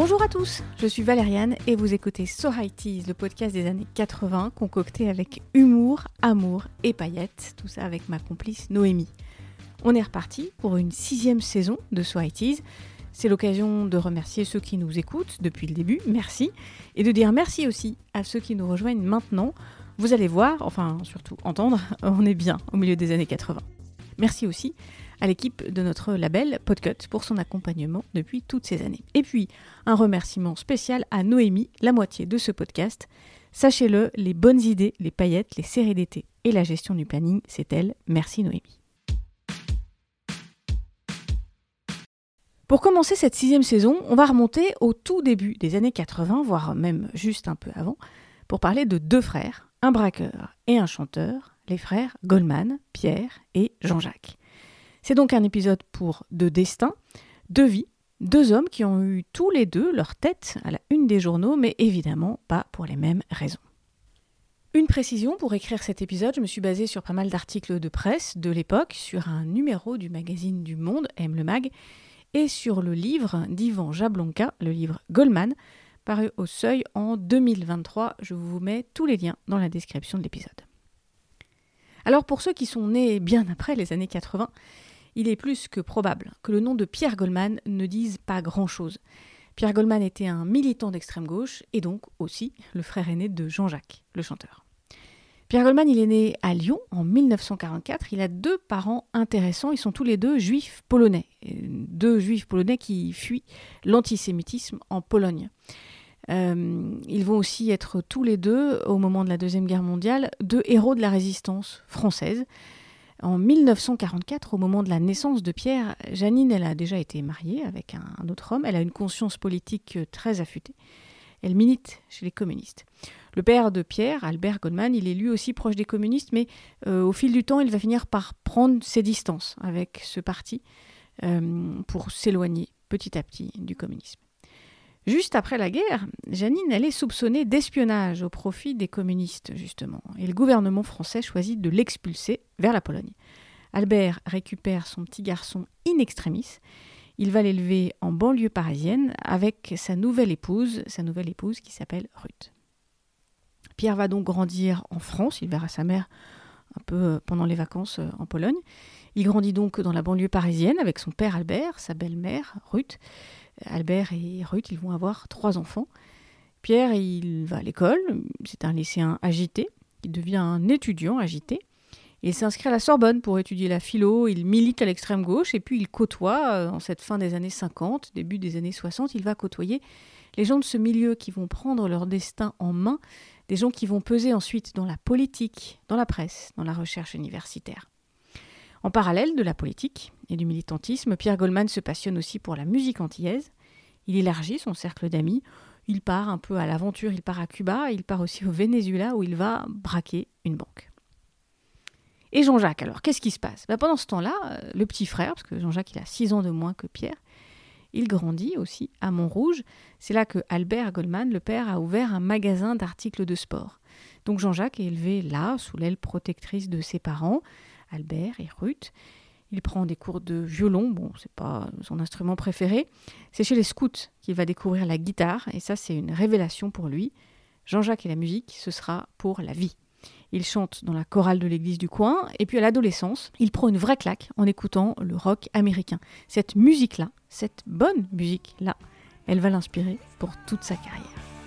Bonjour à tous, je suis Valériane et vous écoutez So le podcast des années 80 concocté avec humour, amour et paillettes, tout ça avec ma complice Noémie. On est reparti pour une sixième saison de So C'est l'occasion de remercier ceux qui nous écoutent depuis le début, merci, et de dire merci aussi à ceux qui nous rejoignent maintenant. Vous allez voir, enfin surtout entendre, on est bien au milieu des années 80. Merci aussi à l'équipe de notre label Podcut pour son accompagnement depuis toutes ces années. Et puis, un remerciement spécial à Noémie, la moitié de ce podcast. Sachez-le, les bonnes idées, les paillettes, les séries d'été et la gestion du planning, c'est elle. Merci Noémie. Pour commencer cette sixième saison, on va remonter au tout début des années 80, voire même juste un peu avant, pour parler de deux frères, un braqueur et un chanteur, les frères Goldman, Pierre et Jean-Jacques. C'est donc un épisode pour deux destins, deux vies, deux hommes qui ont eu tous les deux leur tête à la une des journaux, mais évidemment pas pour les mêmes raisons. Une précision, pour écrire cet épisode, je me suis basée sur pas mal d'articles de presse de l'époque, sur un numéro du magazine du Monde, M le Mag, et sur le livre d'Ivan Jablonka, le livre Goldman, paru au Seuil en 2023. Je vous mets tous les liens dans la description de l'épisode. Alors pour ceux qui sont nés bien après les années 80, il est plus que probable que le nom de Pierre Goldman ne dise pas grand-chose. Pierre Goldman était un militant d'extrême gauche et donc aussi le frère aîné de Jean-Jacques, le chanteur. Pierre Goldman, il est né à Lyon en 1944. Il a deux parents intéressants. Ils sont tous les deux juifs polonais. Deux juifs polonais qui fuient l'antisémitisme en Pologne. Euh, ils vont aussi être tous les deux, au moment de la Deuxième Guerre mondiale, deux héros de la résistance française. En 1944, au moment de la naissance de Pierre, Janine, elle a déjà été mariée avec un, autre homme. Elle a une conscience politique euh, très affûtée. Elle milite chez les communistes. Le père de Pierre, Albert Goldman, il est lui aussi proche des communistes, mais euh, au fil du temps, il va finir par prendre ses distances avec ce parti euh, pour s'éloigner petit à petit du communisme. Juste après la guerre, Janine, elle est soupçonnée d'espionnage au profit des communistes, justement, et le gouvernement français choisit de l'expulser vers la Pologne. Albert récupère son petit garçon in extremis. Il va l'élever en banlieue parisienne avec sa nouvelle épouse, sa nouvelle épouse qui s'appelle Ruth. Pierre va donc grandir en France, il verra sa mère un peu euh, pendant les vacances euh, en Pologne. Il grandit donc dans la banlieue parisienne avec son père Albert, sa belle-mère Ruth. Albert et Ruth, ils vont avoir trois enfants. Pierre, il va à l'école, c'est un lycéen agité, il devient un étudiant agité. Il s'inscrit à la Sorbonne pour étudier la philo, il milite à l'extrême gauche et puis il côtoie, euh, en cette fin des années 50, début des années 60, il va côtoyer les gens de ce milieu qui vont prendre leur destin en main, des gens qui vont peser ensuite dans la politique, dans la presse, dans la recherche universitaire. En parallèle de la politique et du militantisme, Pierre Goldman se passionne aussi pour la musique antillaise. Il élargit son cercle d'amis. Il part un peu à l'aventure, il part à Cuba, il part aussi au Venezuela où il va braquer une banque. Et Jean-Jacques, alors, qu'est-ce qui se passe? Ben, Pendant ce temps-là, euh, le petit frère, parce que Jean-Jacques il a 6 ans de moins que Pierre, il grandit aussi à Montrouge. C'est là que Albert Goldman, le père, a ouvert un magasin d'articles de sport. Donc Jean-Jacques est élevé là, sous l'aile protectrice de ses parents. Albert et Ruth. Il prend des cours de violon, bon, c'est pas son instrument préféré. C'est chez les scouts qu'il va découvrir la guitare, et ça, c'est une révélation pour lui. Jean-Jacques et la musique, ce sera pour la vie. Il chante dans la chorale de l'église du coin, et puis à l'adolescence, il prend une vraie claque en écoutant le rock américain. Cette musique-là, cette bonne musique-là, elle va l'inspirer pour toute sa carrière.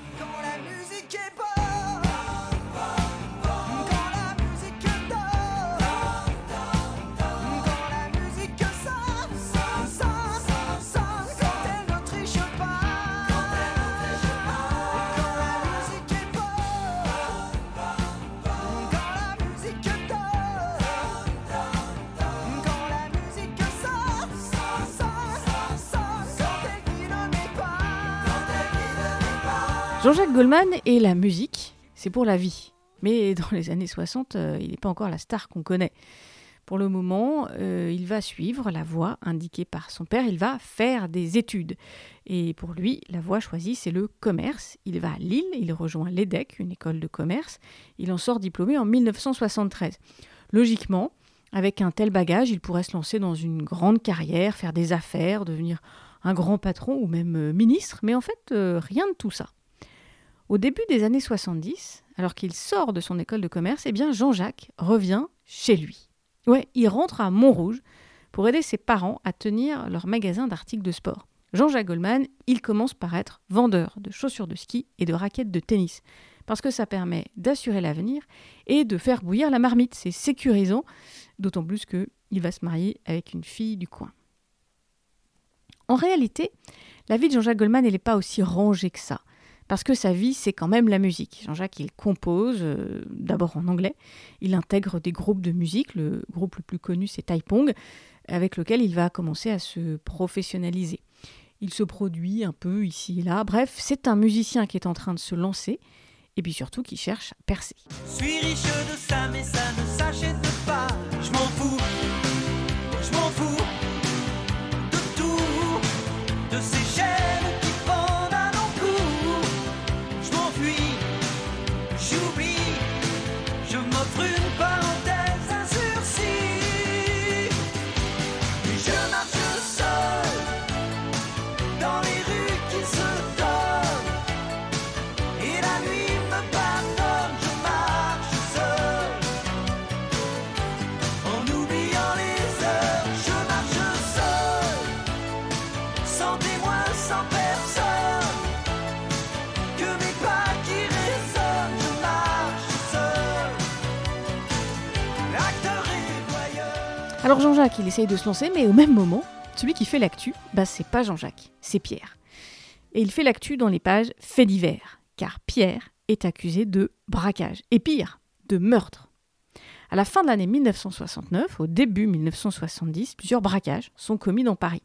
Jean-Jacques Goldman et la musique, c'est pour la vie. Mais dans les années 60, euh, il n'est pas encore la star qu'on connaît. Pour le moment, euh, il va suivre la voie indiquée par son père, il va faire des études. Et pour lui, la voie choisie, c'est le commerce. Il va à Lille, il rejoint l'EDEC, une école de commerce. Il en sort diplômé en 1973. Logiquement, avec un tel bagage, il pourrait se lancer dans une grande carrière, faire des affaires, devenir un grand patron ou même euh, ministre, mais en fait, rien de tout ça. Au début des années 70, alors qu'il sort de son école de commerce, eh bien Jean-Jacques revient chez lui. Ouais, il rentre à Montrouge pour aider ses parents à tenir leur magasin d'articles de sport. Jean-Jacques Goldman, il commence par être vendeur de chaussures de ski et de raquettes de tennis, parce que ça permet d'assurer l'avenir et de faire bouillir la marmite. C'est sécurisant, d'autant plus qu'il va se marier avec une fille du coin. En réalité, la vie de Jean-Jacques Goldman, elle n'est pas aussi rangée que ça. Parce que sa vie, c'est quand même la musique. Jean-Jacques, il compose, euh, d'abord en anglais. Il intègre des groupes de musique. Le groupe le plus connu, c'est Taipong, avec lequel il va commencer à se professionnaliser. Il se produit un peu ici et là. Bref, c'est un musicien qui est en train de se lancer et puis surtout qui cherche à percer. Alors Jean-Jacques, il essaye de se lancer, mais au même moment, celui qui fait l'actu, bah, c'est pas Jean-Jacques, c'est Pierre. Et il fait l'actu dans les pages faits divers, car Pierre est accusé de braquage, et pire, de meurtre. À la fin de l'année 1969, au début 1970, plusieurs braquages sont commis dans Paris.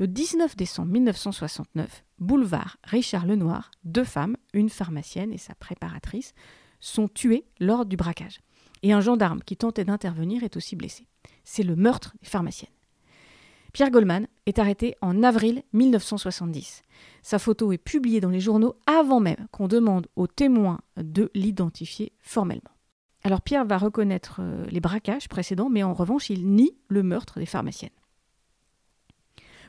Le 19 décembre 1969, boulevard Richard Lenoir, deux femmes, une pharmacienne et sa préparatrice, sont tuées lors du braquage. Et un gendarme qui tentait d'intervenir est aussi blessé. C'est le meurtre des pharmaciennes. Pierre Goldman est arrêté en avril 1970. Sa photo est publiée dans les journaux avant même qu'on demande aux témoins de l'identifier formellement. Alors Pierre va reconnaître euh, les braquages précédents, mais en revanche, il nie le meurtre des pharmaciennes.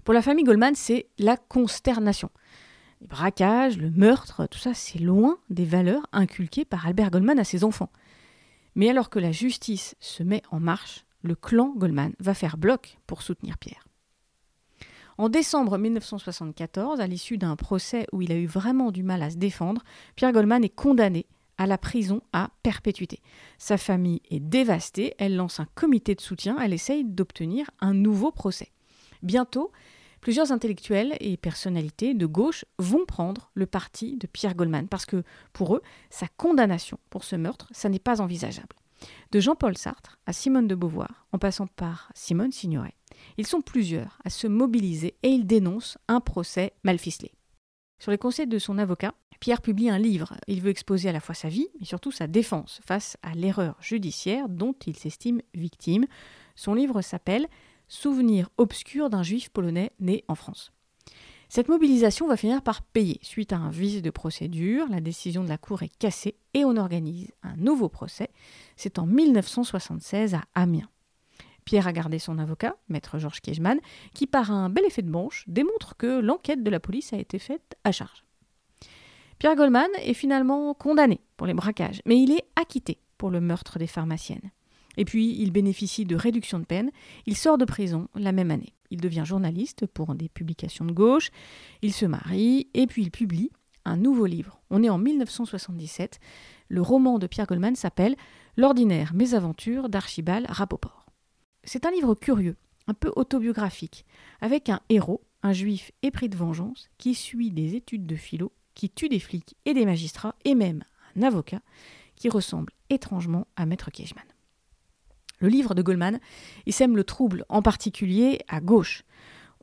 Pour la famille Goldman, c'est la consternation. Les braquages, le meurtre, tout ça, c'est loin des valeurs inculquées par Albert Goldman à ses enfants. Mais alors que la justice se met en marche, le clan Goldman va faire bloc pour soutenir Pierre. En décembre 1974, à l'issue d'un procès où il a eu vraiment du mal à se défendre, Pierre Goldman est condamné à la prison à perpétuité. Sa famille est dévastée, elle lance un comité de soutien, elle essaye d'obtenir un nouveau procès. Bientôt, plusieurs intellectuels et personnalités de gauche vont prendre le parti de Pierre Goldman parce que pour eux, sa condamnation pour ce meurtre, ça n'est pas envisageable. De Jean-Paul Sartre à Simone de Beauvoir, en passant par Simone Signoret, ils sont plusieurs à se mobiliser et ils dénoncent un procès mal ficelé. Sur les conseils de son avocat, Pierre publie un livre. Il veut exposer à la fois sa vie, mais surtout sa défense face à l'erreur judiciaire dont il s'estime victime. Son livre s'appelle Souvenir obscur d'un juif polonais né en France. Cette mobilisation va finir par payer. Suite à un vice de procédure, la décision de la Cour est cassée et on organise un nouveau procès. C'est en 1976 à Amiens. Pierre a gardé son avocat, maître Georges Kiechman, qui par un bel effet de manche démontre que l'enquête de la police a été faite à charge. Pierre Goldman est finalement condamné pour les braquages, mais il est acquitté pour le meurtre des pharmaciennes. Et puis, il bénéficie de réduction de peine. Il sort de prison la même année. Il devient journaliste pour des publications de gauche. Il se marie et puis il publie un nouveau livre. On est en 1977. Le roman de Pierre Goldman s'appelle L'ordinaire mésaventures d'Archibald Rapoport. C'est un livre curieux, un peu autobiographique, avec un héros, un juif épris de vengeance, qui suit des études de philo, qui tue des flics et des magistrats, et même un avocat, qui ressemble étrangement à Maître Kiechman. Le livre de Goldman, il sème le trouble, en particulier à gauche.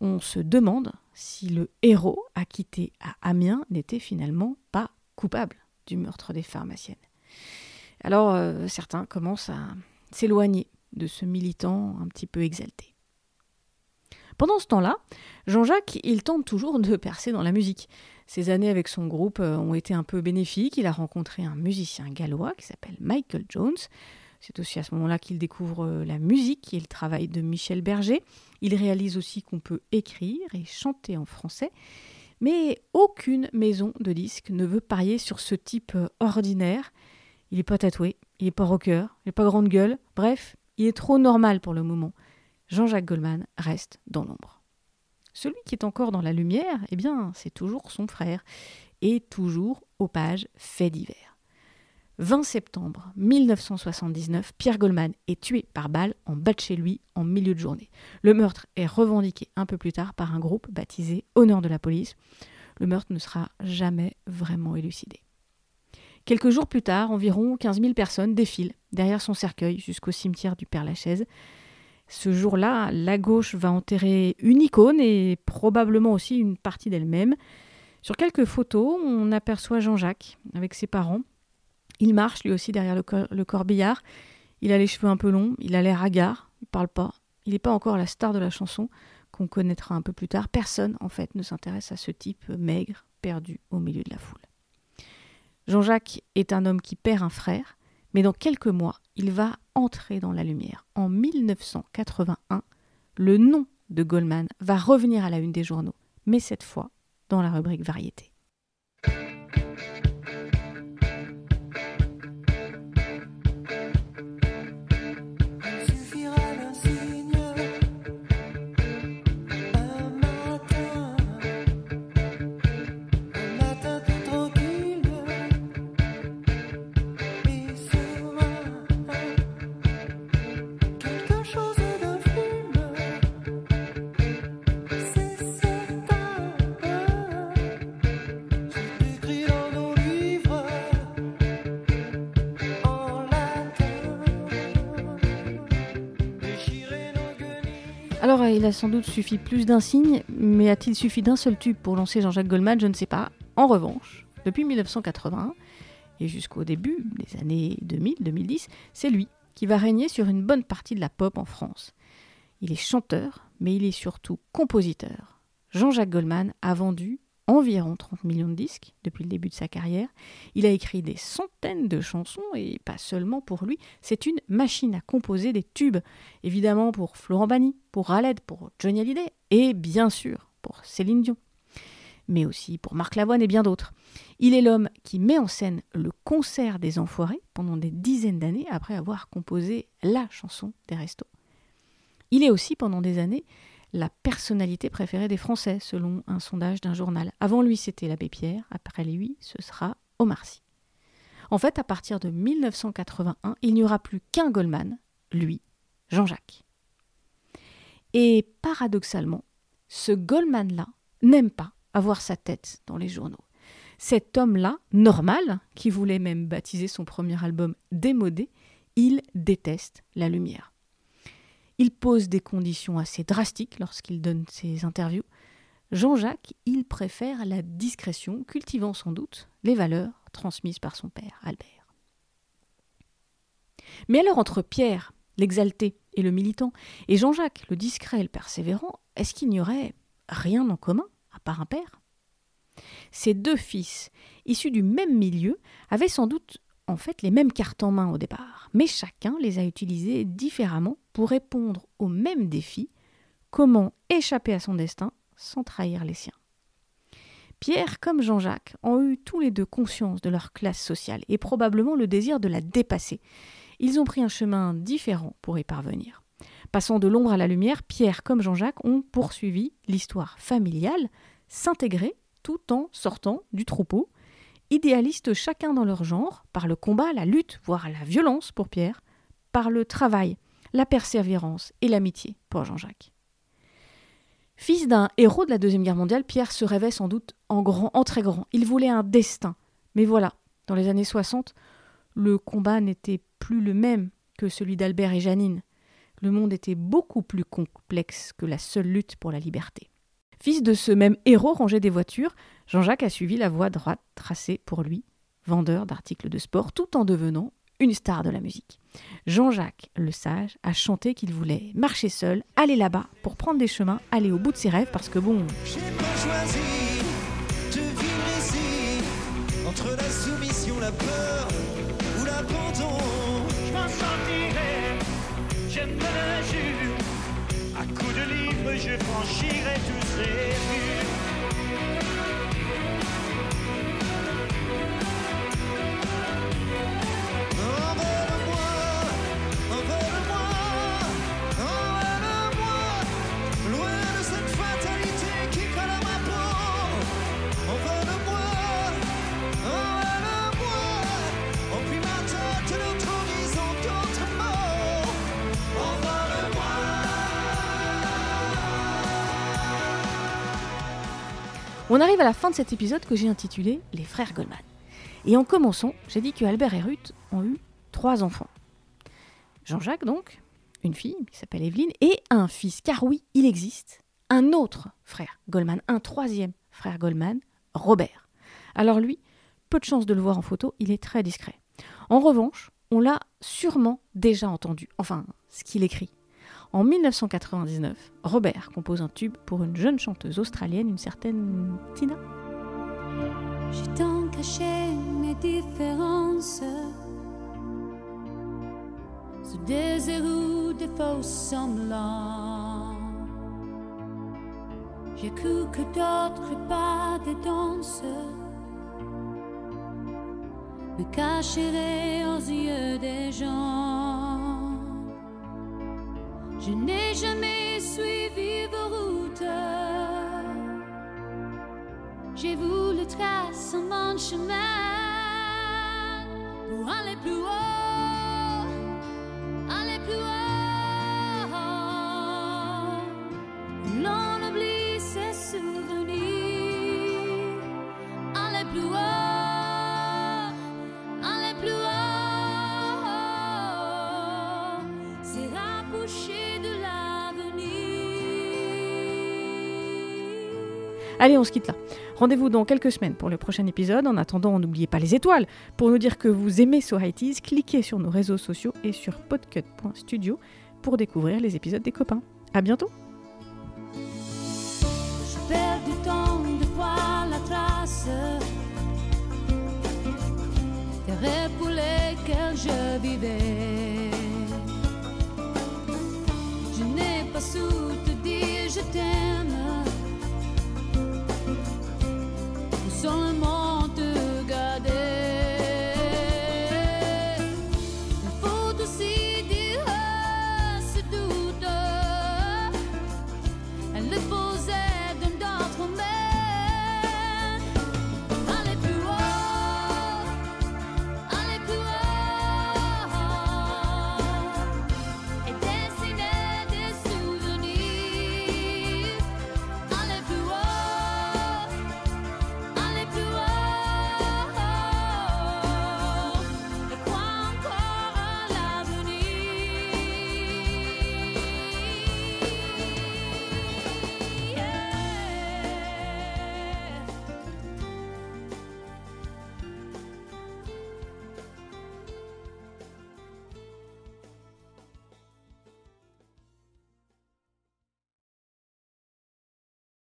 On se demande si le héros acquitté à Amiens n'était finalement pas coupable du meurtre des pharmaciennes. Alors euh, certains commencent à s'éloigner de ce militant un petit peu exalté. Pendant ce temps-là, Jean-Jacques, il tente toujours de percer dans la musique. Ses années avec son groupe euh, ont été un peu bénéfiques. Il a rencontré un musicien gallois qui s'appelle Michael Jones. C'est aussi à ce moment-là qu'il découvre euh, la musique et le travail de Michel Berger. Il réalise aussi qu'on peut écrire et chanter en français. Mais aucune maison de disques ne veut parier sur ce type euh, ordinaire. Il n'est pas tatoué, il n'est pas rocker, il n'est pas grande gueule. Bref, il est trop normal pour le moment. Jean-Jacques Goldman reste dans l'ombre. Celui qui est encore dans la lumière, eh bien, c'est toujours son frère, et toujours aux pages faits divers. 20 septembre 1979, Pierre Goldman est tué par balle en bas de chez lui en milieu de journée. Le meurtre est revendiqué un peu plus tard par un groupe baptisé Honneur de la police. Le meurtre ne sera jamais vraiment élucidé. Quelques jours plus tard, environ 15 000 personnes défilent derrière son cercueil jusqu'au cimetière du Père-Lachaise. Ce jour-là, la gauche va enterrer une icône et probablement aussi une partie d'elle-même. Sur quelques photos, on aperçoit Jean-Jacques avec ses parents. Il marche lui aussi derrière le, corbillard. Il a les cheveux un peu longs, il a l'air hagard, il parle pas. Il n'est pas encore la star de la chanson qu'on connaîtra un peu plus tard. Personne, en fait, ne s'intéresse à ce type maigre, perdu au milieu de la foule. Jean-Jacques est un homme qui perd un frère, mais dans quelques mois, il va entrer dans la lumière. En 1981, le nom de Goldman va revenir à la une des journaux, mais cette fois dans la rubrique variété. Il a sans doute suffi plus d'un signe, mais a-t-il suffi d'un seul tube pour lancer Jean-Jacques Goldman Je ne sais pas. En revanche, depuis 1980 et jusqu'au début des années 2000-2010, c'est lui qui va régner sur une bonne partie de la pop en France. Il est chanteur, mais il est surtout compositeur. Jean-Jacques Goldman a vendu environ 30 millions de disques depuis le début de sa carrière. Il a écrit des centaines de chansons et pas seulement pour lui, c'est une machine à composer des tubes, évidemment pour Florent Bany, pour Raled, pour Johnny Hallyday et bien sûr pour Céline Dion, mais aussi pour Marc Lavoine et bien d'autres. Il est l'homme qui met en scène le concert des Enfoirés pendant des dizaines d'années après avoir composé la chanson des restos. Il est aussi pendant des années la personnalité préférée des Français, selon un sondage d'un journal. Avant lui, c'était l'abbé Pierre, après lui, ce sera Omar Sy. En fait, à partir de 1981, il n'y aura plus qu'un Goldman, lui, Jean-Jacques. Et paradoxalement, ce Goldman-là n'aime pas avoir sa tête dans les journaux. Cet homme-là, normal, qui voulait même baptiser son premier album démodé, il déteste la lumière. Il pose des conditions assez drastiques lorsqu'il donne ses interviews. Jean-Jacques, il préfère la discrétion, cultivant sans doute les valeurs transmises par son père, Albert. Mais alors entre Pierre, l'exalté et le militant, et Jean-Jacques, le discret et le persévérant, est-ce qu'il n'y aurait rien en commun, à part un père? Ces deux fils, issus du même milieu, avaient sans doute en fait les mêmes cartes en main au départ, mais chacun les a utilisées différemment pour répondre au même défi comment échapper à son destin sans trahir les siens. Pierre comme Jean-Jacques ont eu tous les deux conscience de leur classe sociale et probablement le désir de la dépasser. Ils ont pris un chemin différent pour y parvenir. Passant de l'ombre à la lumière, Pierre comme Jean-Jacques ont poursuivi l'histoire familiale, s'intégrer tout en sortant du troupeau idéalistes chacun dans leur genre, par le combat, la lutte, voire la violence pour Pierre, par le travail, la persévérance et l'amitié pour Jean-Jacques. Fils d'un héros de la Deuxième Guerre mondiale, Pierre se rêvait sans doute en grand, en très grand. Il voulait un destin. Mais voilà, dans les années 60, le combat n'était plus le même que celui d'Albert et Janine. Le monde était beaucoup plus complexe que la seule lutte pour la liberté. Fils de ce même héros rangé des voitures, Jean-Jacques a suivi la voie droite tracée pour lui, vendeur d'articles de sport, tout en devenant une star de la musique. Jean-Jacques, le sage, a chanté qu'il voulait marcher seul, aller là-bas pour prendre des chemins, aller au bout de ses rêves, parce que bon. J'ai pas choisi de vivre ici, entre la soumission, la peur ou l'abandon. Je me le jure. À coups de livres, je franchirai tous ces murs. On arrive à la fin de cet épisode que j'ai intitulé Les frères Goldman. Et en commençant, j'ai dit que Albert et Ruth ont eu trois enfants. Jean-Jacques donc, une fille qui s'appelle Evelyne, et un fils, car oui, il existe un autre frère Goldman, un troisième frère Goldman, Robert. Alors lui, peu de chance de le voir en photo, il est très discret. En revanche, on l'a sûrement déjà entendu, enfin, ce qu'il écrit. En 1999, Robert compose un tube pour une jeune chanteuse australienne, une certaine Tina. J'ai tant caché mes différences sous des ou des faux semblants. J'ai cru que d'autres pas des danses me cacheraient aux yeux des gens. Je n'ai jamais suivi vos routes. J'ai voulu tracer mon chemin pour aller plus haut, Allez, on se quitte là. Rendez-vous dans quelques semaines pour le prochain épisode. En attendant, n'oubliez pas les étoiles. Pour nous dire que vous aimez So cliquez sur nos réseaux sociaux et sur podcut.studio pour découvrir les épisodes des copains. À bientôt